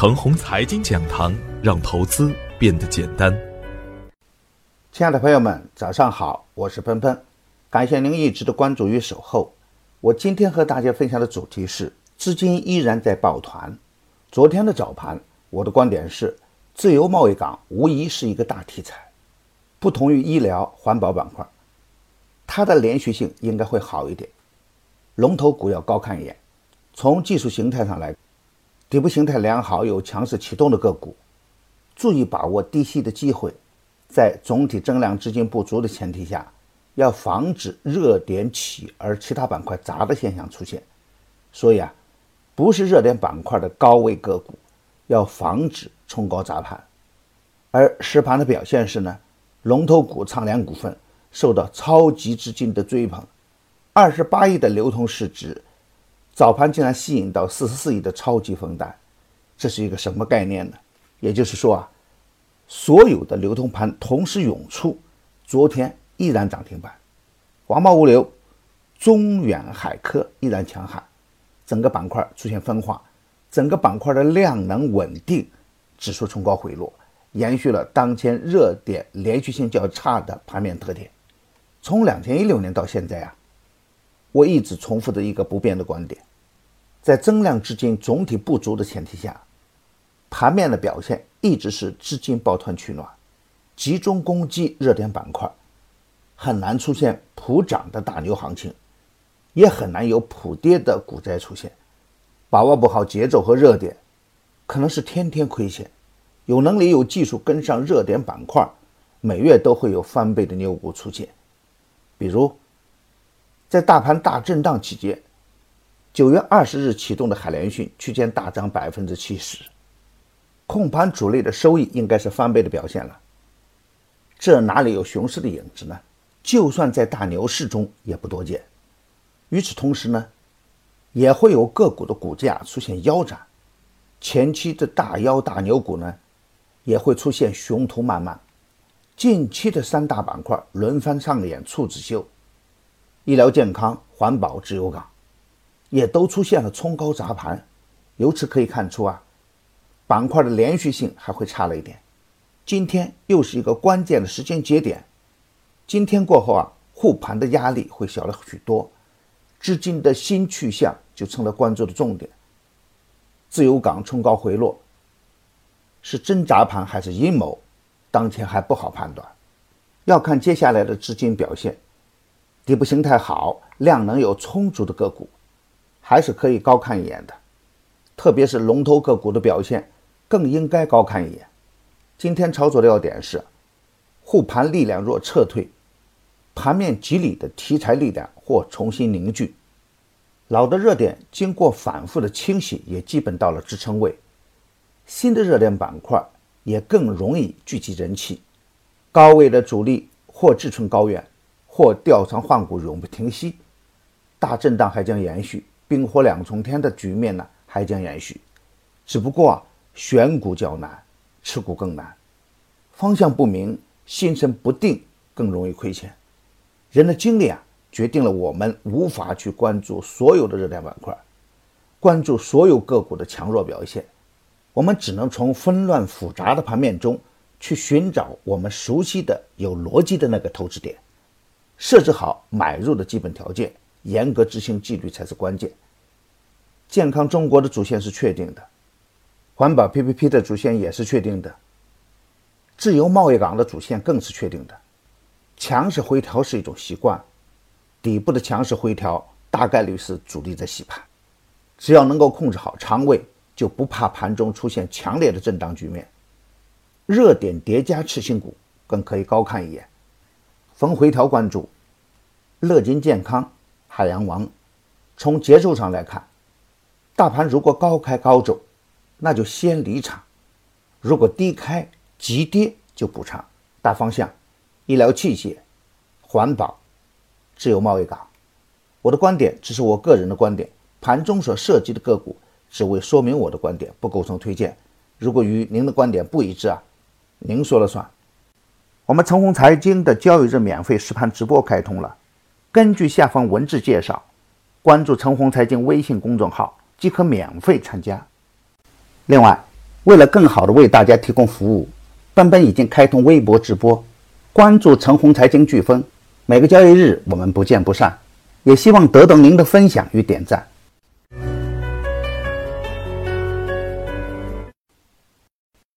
程红财经讲堂，让投资变得简单。亲爱的朋友们，早上好，我是奔奔，感谢您一直的关注与守候。我今天和大家分享的主题是：资金依然在抱团。昨天的早盘，我的观点是，自由贸易港无疑是一个大题材，不同于医疗环保板块，它的连续性应该会好一点。龙头股要高看一眼。从技术形态上来，底部形态良好、有强势启动的个股，注意把握低吸的机会。在总体增量资金不足的前提下，要防止热点起而其他板块砸的现象出现。所以啊，不是热点板块的高位个股，要防止冲高砸盘。而实盘的表现是呢，龙头股畅联股份受到超级资金的追捧，二十八亿的流通市值。早盘竟然吸引到四十四亿的超级分单，这是一个什么概念呢？也就是说啊，所有的流通盘同时涌出，昨天依然涨停板，华贸物流、中远海科依然强悍，整个板块出现分化，整个板块的量能稳定，指数冲高回落，延续了当前热点连续性较差的盘面特点。从两千一六年到现在啊，我一直重复着一个不变的观点。在增量资金总体不足的前提下，盘面的表现一直是资金抱团取暖，集中攻击热点板块，很难出现普涨的大牛行情，也很难有普跌的股灾出现。把握不好节奏和热点，可能是天天亏钱。有能力、有技术跟上热点板块，每月都会有翻倍的牛股出现。比如，在大盘大震荡期间。九月二十日启动的海联讯区间大涨百分之七十，控盘主力的收益应该是翻倍的表现了。这哪里有熊市的影子呢？就算在大牛市中也不多见。与此同时呢，也会有个股的股价出现腰斩，前期的大腰大牛股呢，也会出现雄图漫漫。近期的三大板块轮番上演处子秀，医疗健康、环保、自由港。也都出现了冲高砸盘，由此可以看出啊，板块的连续性还会差了一点。今天又是一个关键的时间节点，今天过后啊，护盘的压力会小了许多，资金的新去向就成了关注的重点。自由港冲高回落，是真砸盘还是阴谋？当前还不好判断，要看接下来的资金表现。底部形态好、量能有充足的个股。还是可以高看一眼的，特别是龙头个股的表现更应该高看一眼。今天操作的要点是，护盘力量若撤退，盘面集里的题材力量或重新凝聚，老的热点经过反复的清洗也基本到了支撑位，新的热点板块也更容易聚集人气，高位的主力或志存高远，或调仓换股永不停息，大震荡还将延续。冰火两重天的局面呢，还将延续，只不过，选股较难，持股更难，方向不明，心神不定，更容易亏钱。人的精力啊，决定了我们无法去关注所有的热点板块，关注所有个股的强弱表现，我们只能从纷乱复杂的盘面中去寻找我们熟悉的、有逻辑的那个投资点，设置好买入的基本条件。严格执行纪律才是关键。健康中国的主线是确定的，环保 PPP 的主线也是确定的，自由贸易港的主线更是确定的。强势回调是一种习惯，底部的强势回调大概率是主力在洗盘。只要能够控制好仓位，就不怕盘中出现强烈的震荡局面。热点叠加次新股更可以高看一眼，逢回调关注乐金健康。海洋王，从节奏上来看，大盘如果高开高走，那就先离场；如果低开急跌就补仓。大方向，医疗器械、环保、自由贸易港。我的观点只是我个人的观点，盘中所涉及的个股只为说明我的观点，不构成推荐。如果与您的观点不一致啊，您说了算。我们橙红财经的交易日免费实盘直播开通了。根据下方文字介绍，关注“陈红财经”微信公众号即可免费参加。另外，为了更好的为大家提供服务，奔奔已经开通微博直播，关注陈红财经飓风，每个交易日我们不见不散。也希望得到您的分享与点赞。